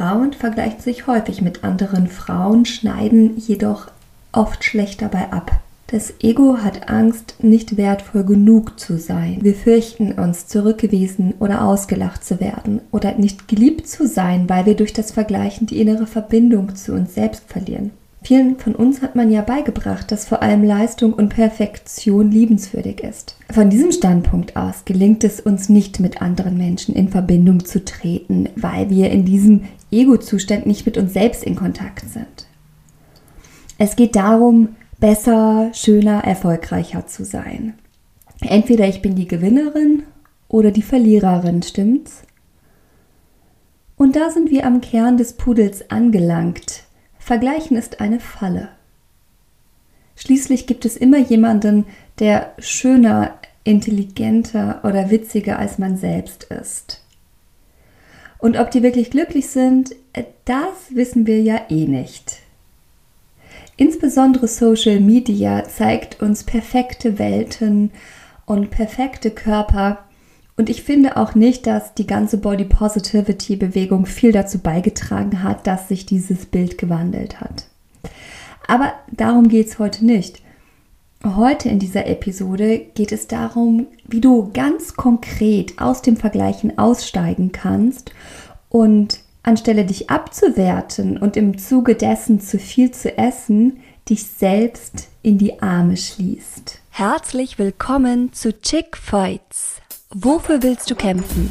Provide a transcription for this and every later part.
Frauen vergleichen sich häufig mit anderen Frauen, schneiden jedoch oft schlecht dabei ab. Das Ego hat Angst, nicht wertvoll genug zu sein. Wir fürchten uns, zurückgewiesen oder ausgelacht zu werden oder nicht geliebt zu sein, weil wir durch das Vergleichen die innere Verbindung zu uns selbst verlieren. Vielen von uns hat man ja beigebracht, dass vor allem Leistung und Perfektion liebenswürdig ist. Von diesem Standpunkt aus gelingt es uns nicht mit anderen Menschen in Verbindung zu treten, weil wir in diesem Ego-Zustand nicht mit uns selbst in Kontakt sind. Es geht darum, besser, schöner, erfolgreicher zu sein. Entweder ich bin die Gewinnerin oder die Verliererin, stimmt's? Und da sind wir am Kern des Pudels angelangt. Vergleichen ist eine Falle. Schließlich gibt es immer jemanden, der schöner, intelligenter oder witziger als man selbst ist. Und ob die wirklich glücklich sind, das wissen wir ja eh nicht. Insbesondere Social Media zeigt uns perfekte Welten und perfekte Körper. Und ich finde auch nicht, dass die ganze Body Positivity Bewegung viel dazu beigetragen hat, dass sich dieses Bild gewandelt hat. Aber darum geht es heute nicht. Heute in dieser Episode geht es darum, wie du ganz konkret aus dem Vergleichen aussteigen kannst und anstelle dich abzuwerten und im Zuge dessen zu viel zu essen, dich selbst in die Arme schließt. Herzlich willkommen zu Chick Fights. Wofür willst du kämpfen?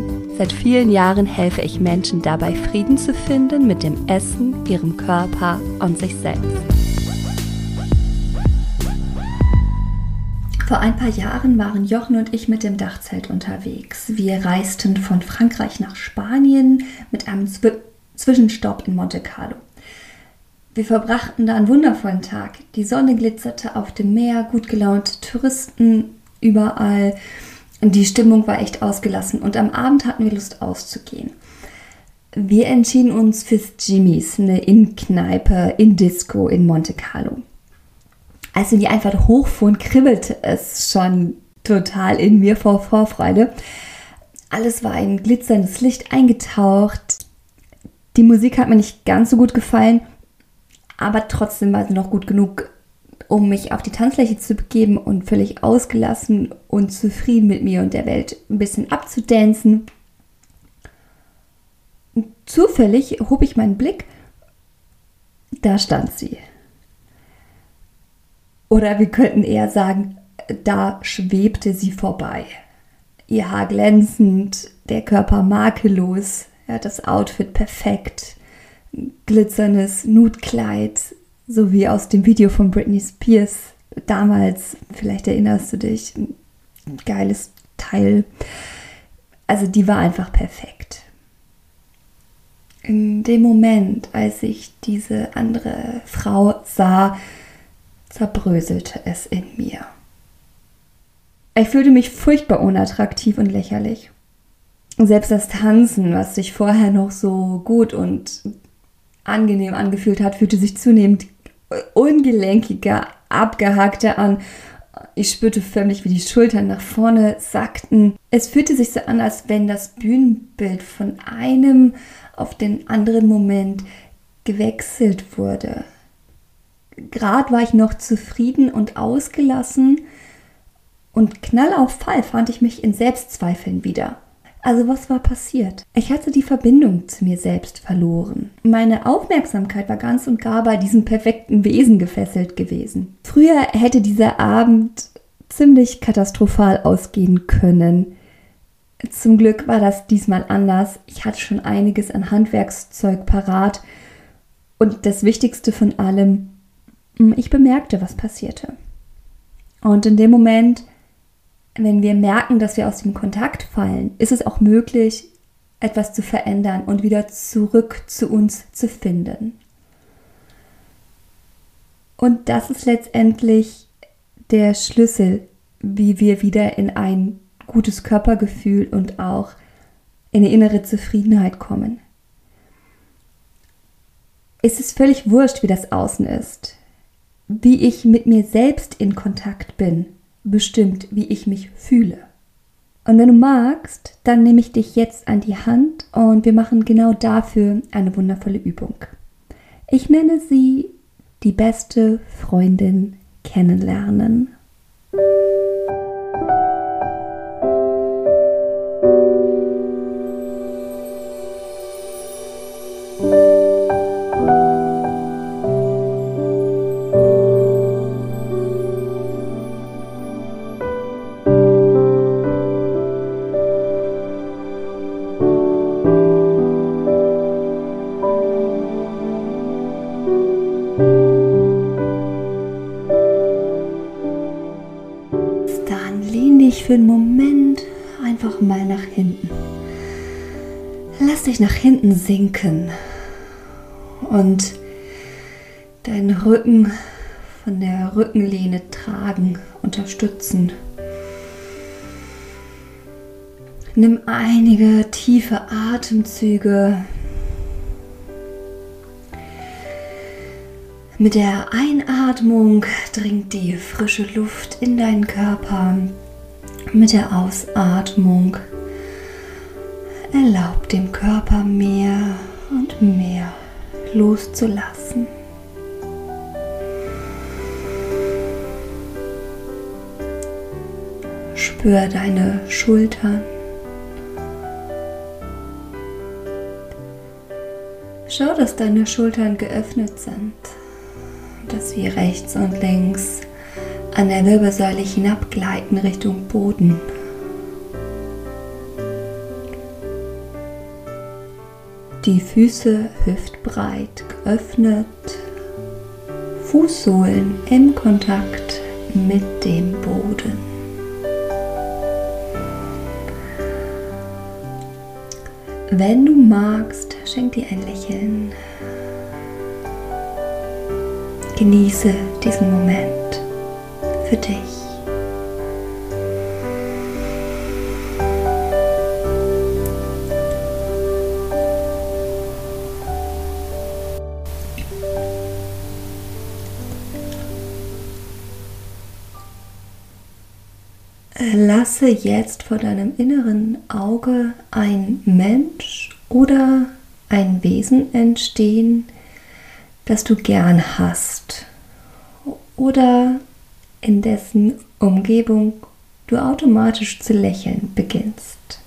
Seit vielen Jahren helfe ich Menschen dabei, Frieden zu finden mit dem Essen, ihrem Körper und sich selbst. Vor ein paar Jahren waren Jochen und ich mit dem Dachzelt unterwegs. Wir reisten von Frankreich nach Spanien mit einem Zw Zwischenstopp in Monte Carlo. Wir verbrachten da einen wundervollen Tag. Die Sonne glitzerte auf dem Meer, gut gelaunte Touristen überall. Die Stimmung war echt ausgelassen und am Abend hatten wir Lust auszugehen. Wir entschieden uns fürs Jimmys, eine Innenkneipe in Disco in Monte Carlo. Als wir die einfach hochfuhren, kribbelte es schon total in mir vor Vorfreude. Alles war in glitzerndes Licht eingetaucht. Die Musik hat mir nicht ganz so gut gefallen, aber trotzdem war sie noch gut genug, um mich auf die Tanzfläche zu begeben und völlig ausgelassen und zufrieden mit mir und der Welt ein bisschen abzudancen. Zufällig hob ich meinen Blick, da stand sie. Oder wir könnten eher sagen, da schwebte sie vorbei. Ihr Haar glänzend, der Körper makellos, ja, das Outfit perfekt, glitzerndes Nutkleid, so wie aus dem Video von Britney Spears damals, vielleicht erinnerst du dich, ein geiles Teil. Also die war einfach perfekt. In dem Moment, als ich diese andere Frau sah, zerbröselte es in mir. Ich fühlte mich furchtbar unattraktiv und lächerlich. Selbst das Tanzen, was sich vorher noch so gut und angenehm angefühlt hat, fühlte sich zunehmend ungelenkiger, abgehackter an. Ich spürte förmlich, wie die Schultern nach vorne sackten. Es fühlte sich so an, als wenn das Bühnenbild von einem auf den anderen Moment gewechselt wurde. Gerade war ich noch zufrieden und ausgelassen und knall auf Fall fand ich mich in Selbstzweifeln wieder. Also was war passiert? Ich hatte die Verbindung zu mir selbst verloren. Meine Aufmerksamkeit war ganz und gar bei diesem perfekten Wesen gefesselt gewesen. Früher hätte dieser Abend ziemlich katastrophal ausgehen können. Zum Glück war das diesmal anders. Ich hatte schon einiges an Handwerkszeug parat. Und das Wichtigste von allem, ich bemerkte, was passierte. Und in dem Moment, wenn wir merken, dass wir aus dem Kontakt fallen, ist es auch möglich, etwas zu verändern und wieder zurück zu uns zu finden. Und das ist letztendlich der Schlüssel, wie wir wieder in ein gutes Körpergefühl und auch in eine innere Zufriedenheit kommen. Es ist völlig wurscht, wie das Außen ist. Wie ich mit mir selbst in Kontakt bin, bestimmt, wie ich mich fühle. Und wenn du magst, dann nehme ich dich jetzt an die Hand und wir machen genau dafür eine wundervolle Übung. Ich nenne sie die beste Freundin kennenlernen. Nach hinten sinken und deinen Rücken von der Rückenlehne tragen, unterstützen. Nimm einige tiefe Atemzüge. Mit der Einatmung dringt die frische Luft in deinen Körper mit der Ausatmung erlaub dem Körper mehr und mehr loszulassen. Spür deine Schultern. Schau, dass deine Schultern geöffnet sind, dass sie rechts und links an der Wirbelsäule hinabgleiten Richtung Boden. Die Füße hüftbreit geöffnet, Fußsohlen im Kontakt mit dem Boden. Wenn du magst, schenk dir ein Lächeln. Genieße diesen Moment für dich. Lasse jetzt vor deinem inneren Auge ein Mensch oder ein Wesen entstehen, das du gern hast oder in dessen Umgebung du automatisch zu lächeln beginnst.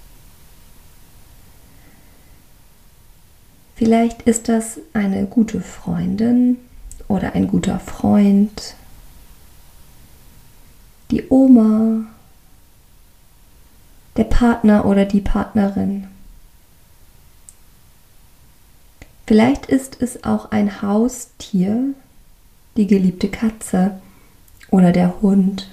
Vielleicht ist das eine gute Freundin oder ein guter Freund, die Oma, der Partner oder die Partnerin. Vielleicht ist es auch ein Haustier, die geliebte Katze oder der Hund.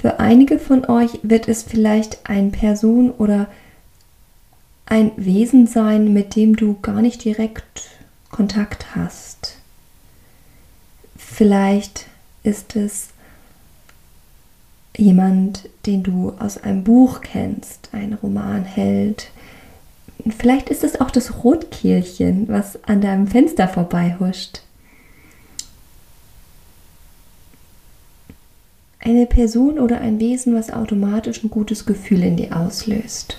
Für einige von euch wird es vielleicht ein Person oder ein Wesen sein, mit dem du gar nicht direkt Kontakt hast. Vielleicht ist es jemand, den du aus einem Buch kennst, ein Romanheld, Vielleicht ist es auch das Rotkehlchen, was an deinem Fenster vorbeihuscht. Eine Person oder ein Wesen, was automatisch ein gutes Gefühl in dir auslöst.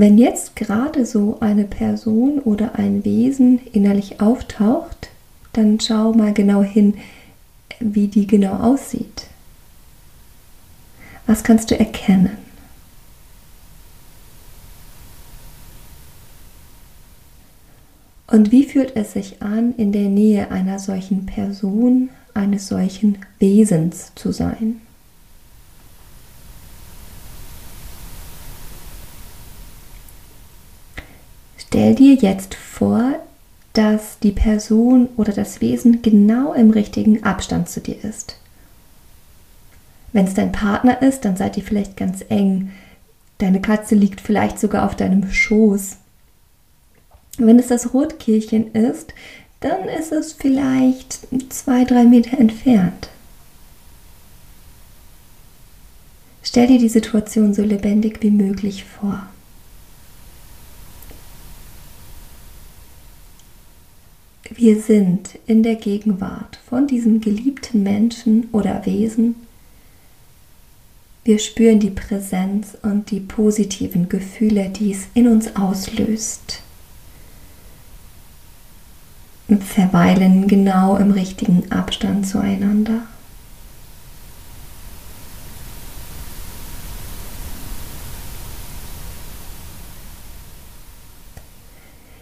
Wenn jetzt gerade so eine Person oder ein Wesen innerlich auftaucht, dann schau mal genau hin, wie die genau aussieht. Was kannst du erkennen? Und wie fühlt es sich an, in der Nähe einer solchen Person, eines solchen Wesens zu sein? Stell dir jetzt vor, dass die Person oder das Wesen genau im richtigen Abstand zu dir ist. Wenn es dein Partner ist, dann seid ihr vielleicht ganz eng. Deine Katze liegt vielleicht sogar auf deinem Schoß. Wenn es das Rotkehlchen ist, dann ist es vielleicht zwei, drei Meter entfernt. Stell dir die Situation so lebendig wie möglich vor. Wir sind in der Gegenwart von diesem geliebten Menschen oder Wesen. Wir spüren die Präsenz und die positiven Gefühle, die es in uns auslöst. Und verweilen genau im richtigen Abstand zueinander.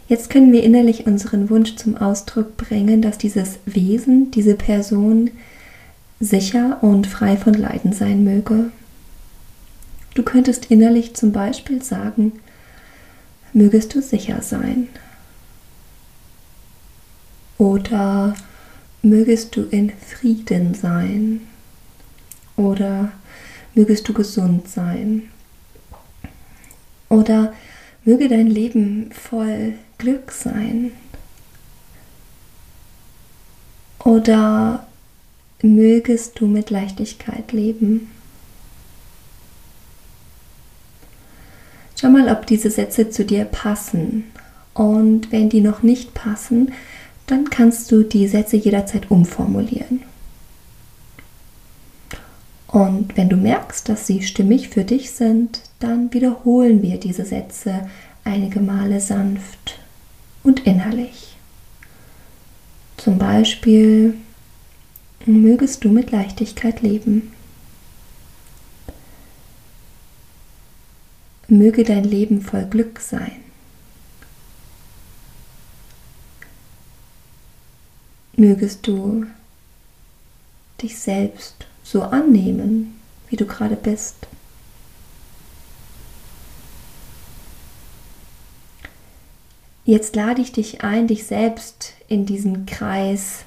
Jetzt können wir innerlich unseren Wunsch zum Ausdruck bringen, dass dieses Wesen, diese Person sicher und frei von Leiden sein möge. Du könntest innerlich zum Beispiel sagen, mögest du sicher sein. Oder mögest du in Frieden sein. Oder mögest du gesund sein. Oder möge dein Leben voll Glück sein? Oder mögest du mit Leichtigkeit leben? Schau mal, ob diese Sätze zu dir passen. Und wenn die noch nicht passen, dann kannst du die Sätze jederzeit umformulieren. Und wenn du merkst, dass sie stimmig für dich sind, dann wiederholen wir diese Sätze einige Male sanft und innerlich. Zum Beispiel, mögest du mit Leichtigkeit leben. Möge dein Leben voll Glück sein. Mögest du dich selbst so annehmen, wie du gerade bist. Jetzt lade ich dich ein, dich selbst in diesen Kreis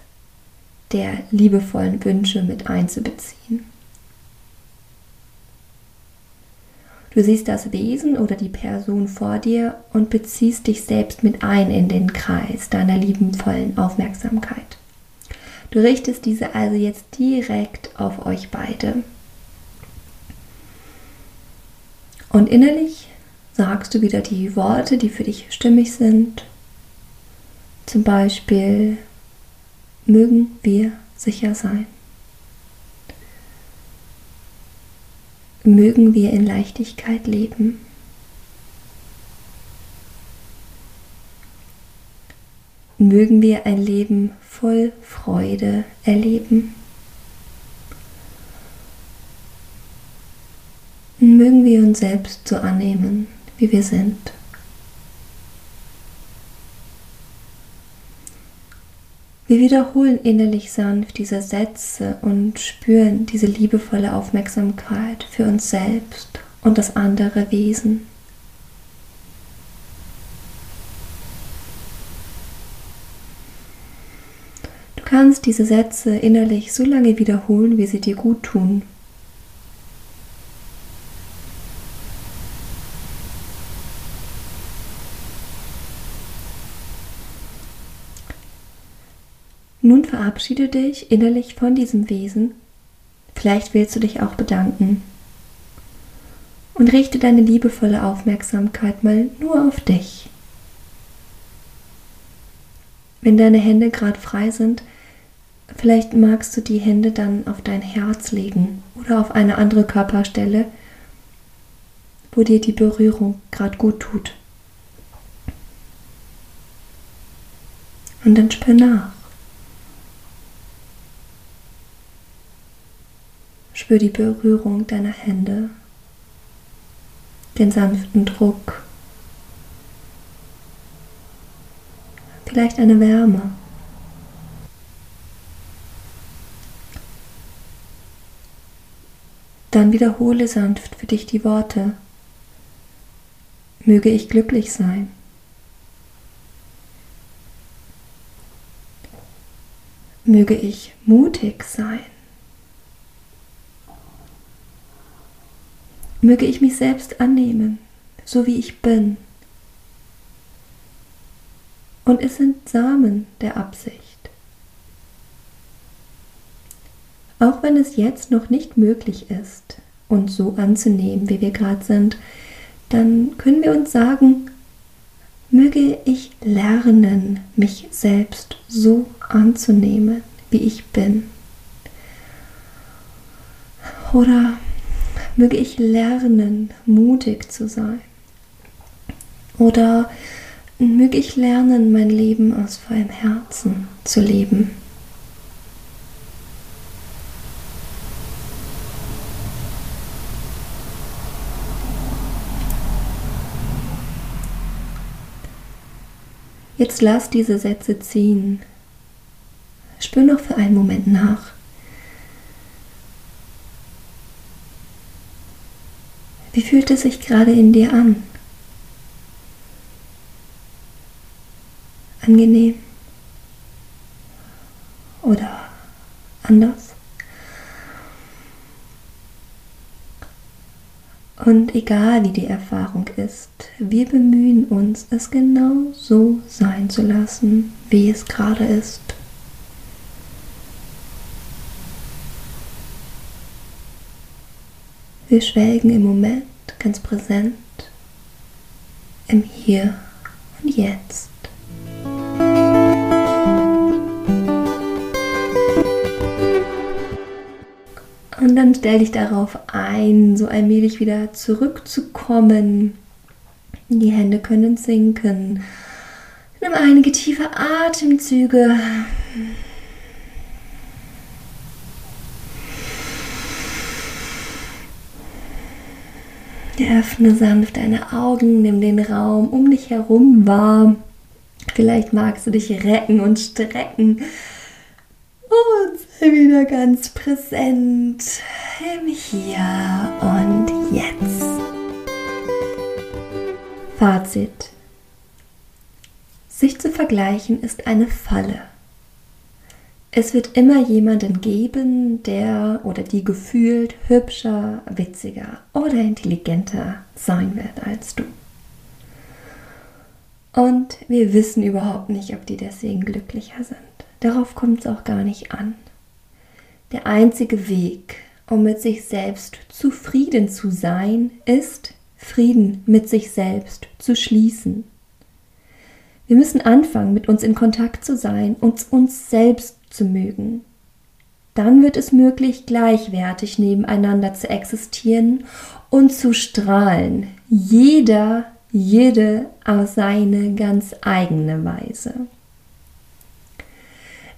der liebevollen Wünsche mit einzubeziehen. Du siehst das Wesen oder die Person vor dir und beziehst dich selbst mit ein in den Kreis deiner liebenvollen Aufmerksamkeit. Du richtest diese also jetzt direkt auf euch beide. Und innerlich sagst du wieder die Worte, die für dich stimmig sind. Zum Beispiel, mögen wir sicher sein. Mögen wir in Leichtigkeit leben. Mögen wir ein Leben voll Freude erleben. Mögen wir uns selbst so annehmen wie wir sind. Wir wiederholen innerlich sanft diese Sätze und spüren diese liebevolle Aufmerksamkeit für uns selbst und das andere Wesen. Kannst diese Sätze innerlich so lange wiederholen, wie sie dir gut tun. Nun verabschiede dich innerlich von diesem Wesen. Vielleicht willst du dich auch bedanken. Und richte deine liebevolle Aufmerksamkeit mal nur auf dich. Wenn deine Hände gerade frei sind, vielleicht magst du die Hände dann auf dein Herz legen oder auf eine andere Körperstelle, wo dir die Berührung gerade gut tut. Und dann spür nach. Spür die Berührung deiner Hände, den sanften Druck, vielleicht eine Wärme. Dann wiederhole sanft für dich die Worte. Möge ich glücklich sein. Möge ich mutig sein. Möge ich mich selbst annehmen, so wie ich bin. Und es sind Samen der Absicht. Auch wenn es jetzt noch nicht möglich ist, uns so anzunehmen, wie wir gerade sind, dann können wir uns sagen, möge ich lernen, mich selbst so anzunehmen, wie ich bin. Oder möge ich lernen, mutig zu sein. Oder möge ich lernen, mein Leben aus vollem Herzen zu leben. Jetzt lass diese Sätze ziehen. Spür noch für einen Moment nach. Wie fühlt es sich gerade in dir an? Angenehm oder anders? Und egal wie die Erfahrung ist, wir bemühen uns, es genau so sein zu lassen, wie es gerade ist. Wir schwelgen im Moment ganz präsent im Hier und Jetzt. Und dann stell dich darauf ein, so allmählich wieder zurückzukommen. Die Hände können sinken. Nimm einige tiefe Atemzüge. Öffne sanft deine Augen, nimm den Raum um dich herum wahr. Vielleicht magst du dich recken und strecken und sei wieder ganz präsent im Hier und Jetzt. Fazit. Sich zu vergleichen ist eine Falle. Es wird immer jemanden geben, der oder die gefühlt hübscher, witziger oder intelligenter sein wird als du. Und wir wissen überhaupt nicht, ob die deswegen glücklicher sind. Darauf kommt es auch gar nicht an. Der einzige Weg, um mit sich selbst zufrieden zu sein, ist, Frieden mit sich selbst zu schließen. Wir müssen anfangen, mit uns in Kontakt zu sein und uns selbst zu mögen. Dann wird es möglich, gleichwertig nebeneinander zu existieren und zu strahlen. Jeder, jede auf seine ganz eigene Weise.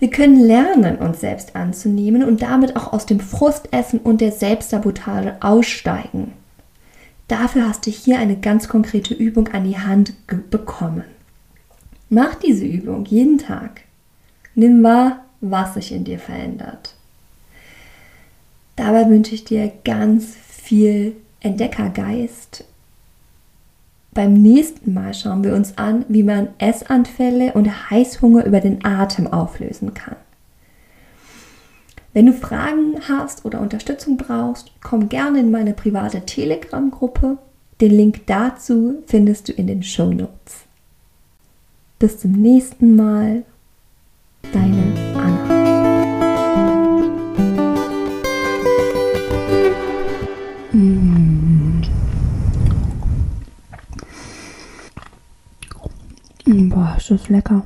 Wir können lernen, uns selbst anzunehmen und damit auch aus dem Frustessen und der Selbstsabotage aussteigen. Dafür hast du hier eine ganz konkrete Übung an die Hand bekommen. Mach diese Übung jeden Tag. Nimm wahr, was sich in dir verändert. Dabei wünsche ich dir ganz viel Entdeckergeist beim nächsten Mal schauen wir uns an, wie man Essanfälle und Heißhunger über den Atem auflösen kann. Wenn du Fragen hast oder Unterstützung brauchst, komm gerne in meine private Telegram-Gruppe. Den Link dazu findest du in den Show Notes. Bis zum nächsten Mal, deine Das lecker.